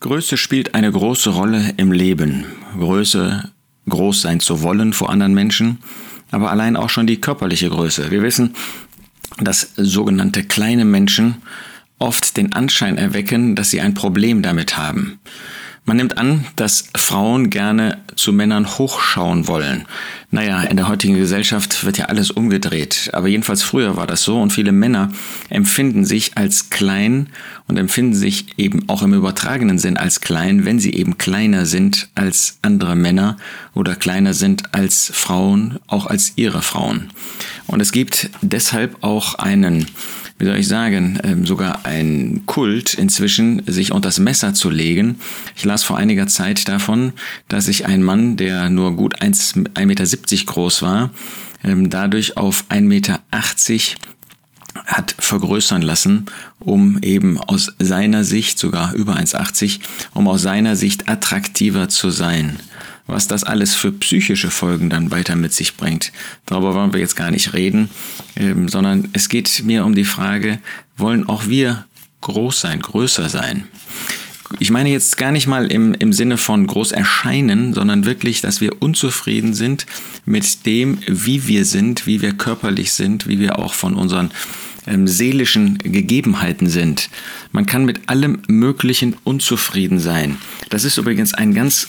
Größe spielt eine große Rolle im Leben. Größe, groß sein zu wollen vor anderen Menschen, aber allein auch schon die körperliche Größe. Wir wissen, dass sogenannte kleine Menschen oft den Anschein erwecken, dass sie ein Problem damit haben. Man nimmt an, dass Frauen gerne zu Männern hochschauen wollen. Naja, in der heutigen Gesellschaft wird ja alles umgedreht. Aber jedenfalls früher war das so und viele Männer empfinden sich als klein und empfinden sich eben auch im übertragenen Sinn als klein, wenn sie eben kleiner sind als andere Männer oder kleiner sind als Frauen, auch als ihre Frauen. Und es gibt deshalb auch einen wie soll ich sagen, ähm, sogar ein Kult inzwischen, sich unter das Messer zu legen. Ich las vor einiger Zeit davon, dass sich ein Mann, der nur gut 1,70 Meter groß war, ähm, dadurch auf 1,80 Meter hat vergrößern lassen, um eben aus seiner Sicht, sogar über 1,80, um aus seiner Sicht attraktiver zu sein was das alles für psychische Folgen dann weiter mit sich bringt. Darüber wollen wir jetzt gar nicht reden, ähm, sondern es geht mir um die Frage, wollen auch wir groß sein, größer sein? Ich meine jetzt gar nicht mal im, im Sinne von groß erscheinen, sondern wirklich, dass wir unzufrieden sind mit dem, wie wir sind, wie wir körperlich sind, wie wir auch von unseren ähm, seelischen Gegebenheiten sind. Man kann mit allem Möglichen unzufrieden sein. Das ist übrigens ein ganz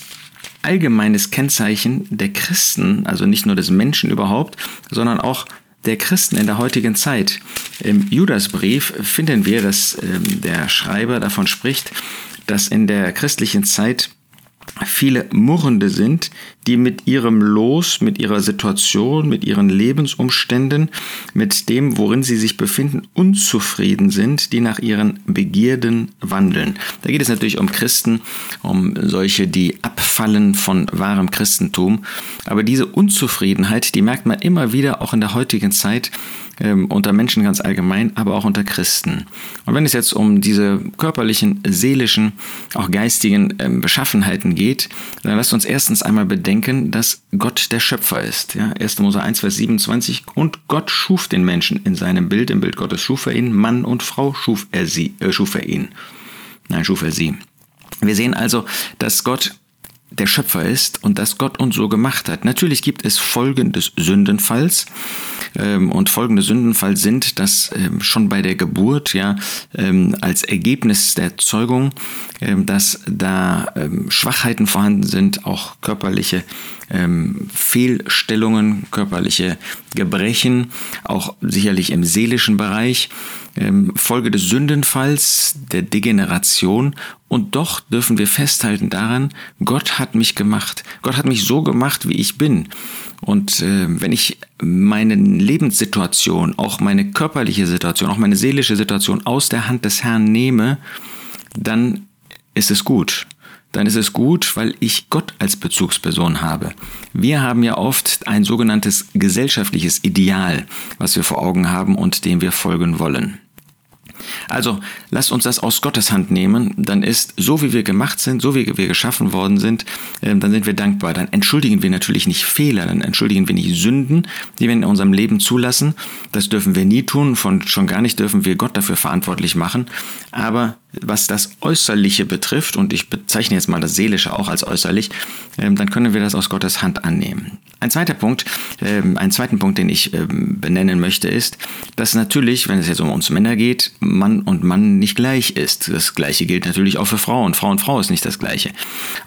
allgemeines Kennzeichen der Christen, also nicht nur des Menschen überhaupt, sondern auch der Christen in der heutigen Zeit. Im Judasbrief finden wir, dass ähm, der Schreiber davon spricht, dass in der christlichen Zeit viele Murrende sind, die mit ihrem Los, mit ihrer Situation, mit ihren Lebensumständen, mit dem, worin sie sich befinden, unzufrieden sind, die nach ihren Begierden wandeln. Da geht es natürlich um Christen, um solche, die abfallen von wahrem Christentum. Aber diese Unzufriedenheit, die merkt man immer wieder auch in der heutigen Zeit, ähm, unter Menschen ganz allgemein, aber auch unter Christen. Und wenn es jetzt um diese körperlichen, seelischen, auch geistigen ähm, Beschaffenheiten geht, dann lasst uns erstens einmal bedenken, dass Gott der Schöpfer ist. Ja, 1. Mose 1, Vers 27. Und Gott schuf den Menschen in seinem Bild, im Bild Gottes schuf er ihn, Mann und Frau schuf er sie, äh, schuf er ihn. Nein, schuf er sie. Wir sehen also, dass Gott der Schöpfer ist und dass Gott uns so gemacht hat. Natürlich gibt es Folgen des Sündenfalls ähm, und folgende Sündenfall sind, dass ähm, schon bei der Geburt ja ähm, als Ergebnis der Zeugung, ähm, dass da ähm, Schwachheiten vorhanden sind, auch körperliche ähm, Fehlstellungen, körperliche Gebrechen, auch sicherlich im seelischen Bereich, Folge des Sündenfalls, der Degeneration. Und doch dürfen wir festhalten daran, Gott hat mich gemacht. Gott hat mich so gemacht, wie ich bin. Und äh, wenn ich meine Lebenssituation, auch meine körperliche Situation, auch meine seelische Situation aus der Hand des Herrn nehme, dann ist es gut dann ist es gut, weil ich Gott als Bezugsperson habe. Wir haben ja oft ein sogenanntes gesellschaftliches Ideal, was wir vor Augen haben und dem wir folgen wollen. Also lasst uns das aus Gottes Hand nehmen, dann ist so wie wir gemacht sind, so wie wir geschaffen worden sind, äh, dann sind wir dankbar. Dann entschuldigen wir natürlich nicht Fehler, dann entschuldigen wir nicht Sünden, die wir in unserem Leben zulassen. Das dürfen wir nie tun, von schon gar nicht dürfen wir Gott dafür verantwortlich machen. Aber was das Äußerliche betrifft, und ich bezeichne jetzt mal das Seelische auch als äußerlich, ähm, dann können wir das aus Gottes Hand annehmen. Ein zweiter Punkt, ähm, einen zweiten Punkt, den ich ähm, benennen möchte, ist, dass natürlich, wenn es jetzt um uns Männer geht, Mann und Mann nicht gleich ist. Das Gleiche gilt natürlich auch für Frauen. Frau und Frau ist nicht das Gleiche.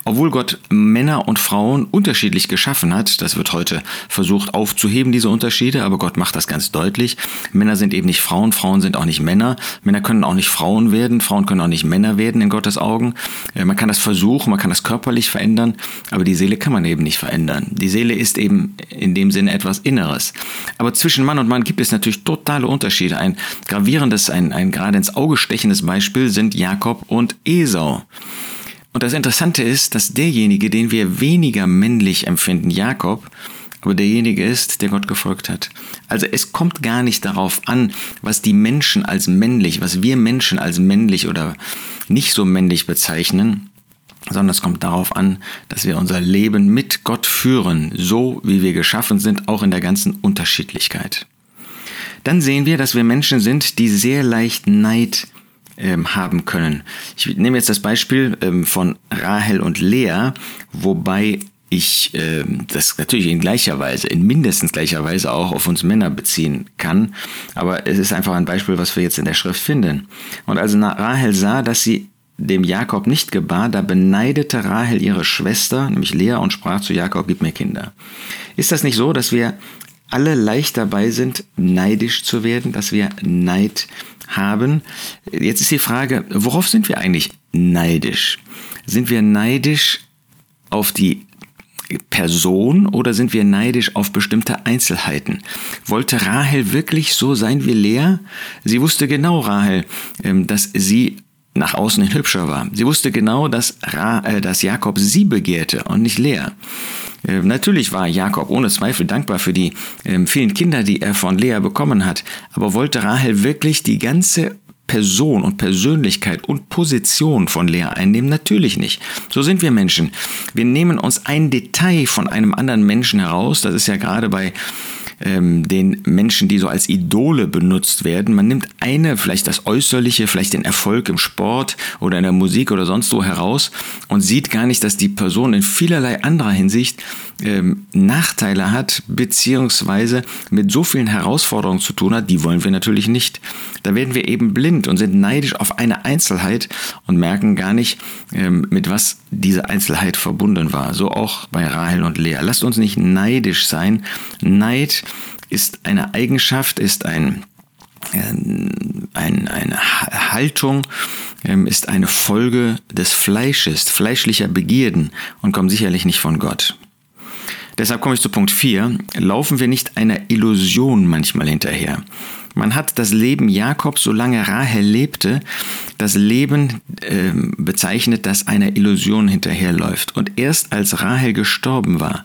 Obwohl Gott Männer und Frauen unterschiedlich geschaffen hat, das wird heute versucht aufzuheben, diese Unterschiede, aber Gott macht das ganz deutlich. Männer sind eben nicht Frauen, Frauen sind auch nicht Männer. Männer können auch nicht Frauen werden, Frauen können auch nicht Männer werden in Gottes Augen. Äh, man kann das versuchen, man kann das körperlich verändern, aber die Seele kann man eben nicht verändern. Die Seele ist eben in dem Sinne etwas Inneres. Aber zwischen Mann und Mann gibt es natürlich totale Unterschiede. Ein gravierendes, ein, ein gerade ins Auge stechendes Beispiel sind Jakob und Esau. Und das Interessante ist, dass derjenige, den wir weniger männlich empfinden, Jakob, aber derjenige ist, der Gott gefolgt hat. Also es kommt gar nicht darauf an, was die Menschen als männlich, was wir Menschen als männlich oder nicht so männlich bezeichnen, sondern es kommt darauf an, dass wir unser Leben mit Gott führen, so wie wir geschaffen sind, auch in der ganzen Unterschiedlichkeit. Dann sehen wir, dass wir Menschen sind, die sehr leicht Neid ähm, haben können. Ich nehme jetzt das Beispiel ähm, von Rahel und Lea, wobei ich äh, das natürlich in gleicher Weise, in mindestens gleicher Weise auch auf uns Männer beziehen kann. Aber es ist einfach ein Beispiel, was wir jetzt in der Schrift finden. Und als Rahel sah, dass sie dem Jakob nicht gebar, da beneidete Rahel ihre Schwester, nämlich Lea, und sprach zu Jakob, gib mir Kinder. Ist das nicht so, dass wir alle leicht dabei sind, neidisch zu werden, dass wir Neid haben? Jetzt ist die Frage, worauf sind wir eigentlich neidisch? Sind wir neidisch auf die Person oder sind wir neidisch auf bestimmte Einzelheiten? Wollte Rahel wirklich so sein wie Lea? Sie wusste genau, Rahel, ähm, dass sie nach außen hin hübscher war. Sie wusste genau, dass, Ra äh, dass Jakob sie begehrte und nicht Lea. Äh, natürlich war Jakob ohne Zweifel dankbar für die äh, vielen Kinder, die er von Lea bekommen hat, aber wollte Rahel wirklich die ganze Person und Persönlichkeit und Position von Lea einnehmen? Natürlich nicht. So sind wir Menschen. Wir nehmen uns ein Detail von einem anderen Menschen heraus. Das ist ja gerade bei ähm, den Menschen, die so als Idole benutzt werden. Man nimmt eine, vielleicht das Äußerliche, vielleicht den Erfolg im Sport oder in der Musik oder sonst wo heraus und sieht gar nicht, dass die Person in vielerlei anderer Hinsicht ähm, Nachteile hat, beziehungsweise mit so vielen Herausforderungen zu tun hat, die wollen wir natürlich nicht. Da werden wir eben blind und sind neidisch auf eine Einzelheit und merken gar nicht, ähm, mit was diese Einzelheit verbunden war. So auch bei Rahel und Lea. Lasst uns nicht neidisch sein. Neid ist eine Eigenschaft, ist ein, ähm, ein, eine Haltung, ähm, ist eine Folge des Fleisches, fleischlicher Begierden und kommt sicherlich nicht von Gott. Deshalb komme ich zu Punkt 4. Laufen wir nicht einer Illusion manchmal hinterher? Man hat das Leben Jakobs, solange Rahel lebte, das Leben äh, bezeichnet, das einer Illusion hinterherläuft. Und erst als Rahel gestorben war,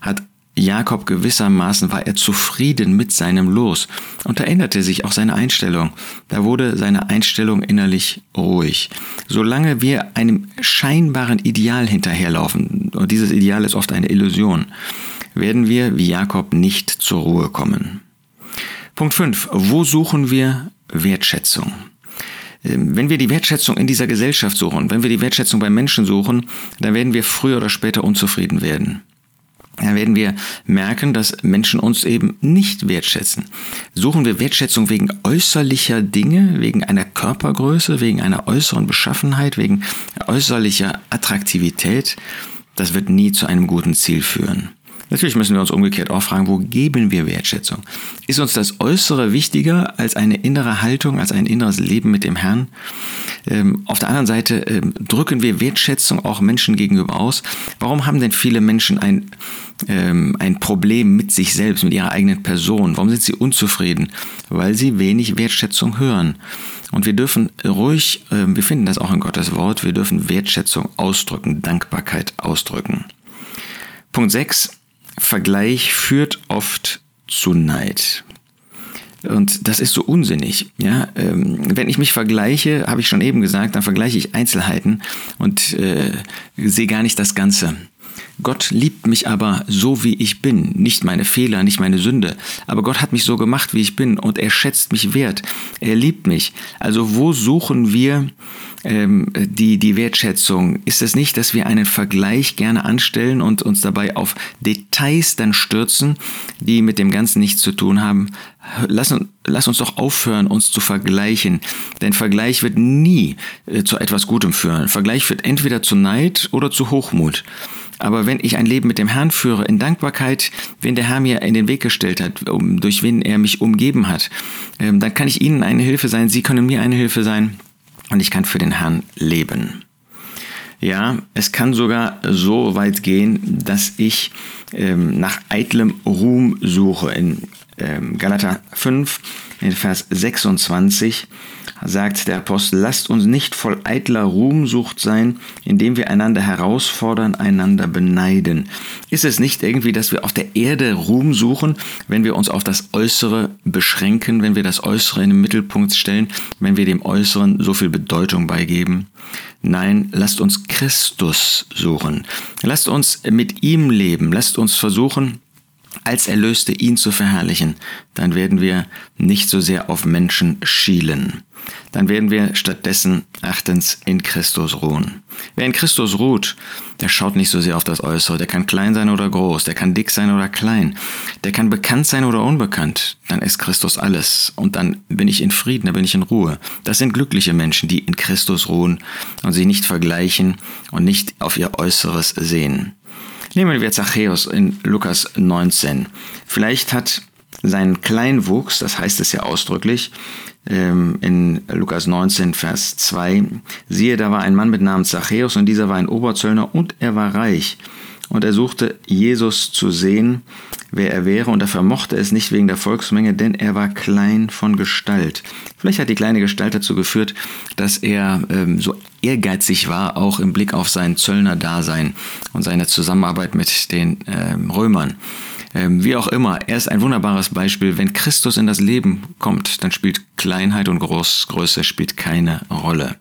hat Jakob gewissermaßen war er zufrieden mit seinem Los und da änderte sich auch seine Einstellung. Da wurde seine Einstellung innerlich ruhig. Solange wir einem scheinbaren Ideal hinterherlaufen, und dieses Ideal ist oft eine Illusion, werden wir wie Jakob nicht zur Ruhe kommen. Punkt 5. Wo suchen wir Wertschätzung? Ähm, wenn wir die Wertschätzung in dieser Gesellschaft suchen, wenn wir die Wertschätzung bei Menschen suchen, dann werden wir früher oder später unzufrieden werden dann werden wir merken, dass Menschen uns eben nicht wertschätzen. Suchen wir Wertschätzung wegen äußerlicher Dinge, wegen einer Körpergröße, wegen einer äußeren Beschaffenheit, wegen äußerlicher Attraktivität, das wird nie zu einem guten Ziel führen. Natürlich müssen wir uns umgekehrt auch fragen, wo geben wir Wertschätzung? Ist uns das Äußere wichtiger als eine innere Haltung, als ein inneres Leben mit dem Herrn? Ähm, auf der anderen Seite ähm, drücken wir Wertschätzung auch Menschen gegenüber aus. Warum haben denn viele Menschen ein, ähm, ein Problem mit sich selbst, mit ihrer eigenen Person? Warum sind sie unzufrieden? Weil sie wenig Wertschätzung hören. Und wir dürfen ruhig, äh, wir finden das auch in Gottes Wort, wir dürfen Wertschätzung ausdrücken, Dankbarkeit ausdrücken. Punkt 6. Vergleich führt oft zu Neid. Und das ist so unsinnig. Ja? Ähm, wenn ich mich vergleiche, habe ich schon eben gesagt, dann vergleiche ich Einzelheiten und äh, sehe gar nicht das Ganze. Gott liebt mich aber so, wie ich bin. Nicht meine Fehler, nicht meine Sünde. Aber Gott hat mich so gemacht, wie ich bin und er schätzt mich wert. Er liebt mich. Also wo suchen wir ähm, die, die Wertschätzung? Ist es nicht, dass wir einen Vergleich gerne anstellen und uns dabei auf Details dann stürzen, die mit dem Ganzen nichts zu tun haben? Lass, lass uns doch aufhören, uns zu vergleichen. Denn Vergleich wird nie äh, zu etwas Gutem führen. Vergleich führt entweder zu Neid oder zu Hochmut. Aber wenn ich ein Leben mit dem Herrn führe, in Dankbarkeit, wen der Herr mir in den Weg gestellt hat, um, durch wen er mich umgeben hat, ähm, dann kann ich Ihnen eine Hilfe sein, Sie können mir eine Hilfe sein und ich kann für den Herrn leben. Ja, es kann sogar so weit gehen, dass ich ähm, nach eitlem Ruhm suche. In Galater 5, in Vers 26 sagt der Apostel, lasst uns nicht voll eitler Ruhmsucht sein, indem wir einander herausfordern, einander beneiden. Ist es nicht irgendwie, dass wir auf der Erde Ruhm suchen, wenn wir uns auf das Äußere beschränken, wenn wir das Äußere in den Mittelpunkt stellen, wenn wir dem Äußeren so viel Bedeutung beigeben? Nein, lasst uns Christus suchen. Lasst uns mit ihm leben. Lasst uns versuchen, als Erlöste ihn zu verherrlichen, dann werden wir nicht so sehr auf Menschen schielen. Dann werden wir stattdessen achtens in Christus ruhen. Wer in Christus ruht, der schaut nicht so sehr auf das Äußere. Der kann klein sein oder groß, der kann dick sein oder klein, der kann bekannt sein oder unbekannt. Dann ist Christus alles und dann bin ich in Frieden, dann bin ich in Ruhe. Das sind glückliche Menschen, die in Christus ruhen und sich nicht vergleichen und nicht auf ihr Äußeres sehen. Nehmen wir Zachäus in Lukas 19. Vielleicht hat sein Kleinwuchs, das heißt es ja ausdrücklich, ähm, in Lukas 19, Vers 2, siehe, da war ein Mann mit Namen Zachäus und dieser war ein Oberzöllner und er war reich. Und er suchte Jesus zu sehen, wer er wäre, und er vermochte es nicht wegen der Volksmenge, denn er war klein von Gestalt. Vielleicht hat die kleine Gestalt dazu geführt, dass er ähm, so ehrgeizig war, auch im Blick auf sein Zöllner-Dasein und seine Zusammenarbeit mit den ähm, Römern. Ähm, wie auch immer, er ist ein wunderbares Beispiel. Wenn Christus in das Leben kommt, dann spielt Kleinheit und Großgröße spielt keine Rolle.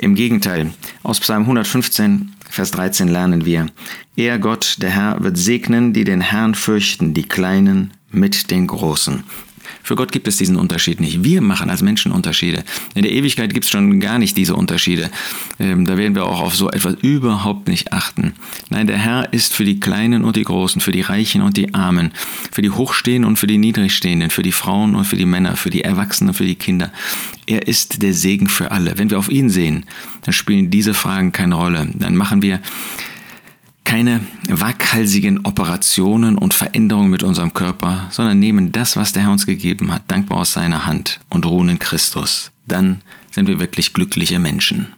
Im Gegenteil, aus Psalm 115, Vers 13 lernen wir, Er Gott, der Herr, wird segnen, die den Herrn fürchten, die Kleinen mit den Großen. Für Gott gibt es diesen Unterschied nicht. Wir machen als Menschen Unterschiede. In der Ewigkeit gibt es schon gar nicht diese Unterschiede. Ähm, da werden wir auch auf so etwas überhaupt nicht achten. Nein, der Herr ist für die Kleinen und die Großen, für die Reichen und die Armen, für die Hochstehenden und für die Niedrigstehenden, für die Frauen und für die Männer, für die Erwachsenen und für die Kinder. Er ist der Segen für alle. Wenn wir auf ihn sehen, dann spielen diese Fragen keine Rolle. Dann machen wir keine waghalsigen Operationen und Veränderungen mit unserem Körper, sondern nehmen das, was der Herr uns gegeben hat, dankbar aus seiner Hand und ruhen in Christus. Dann sind wir wirklich glückliche Menschen.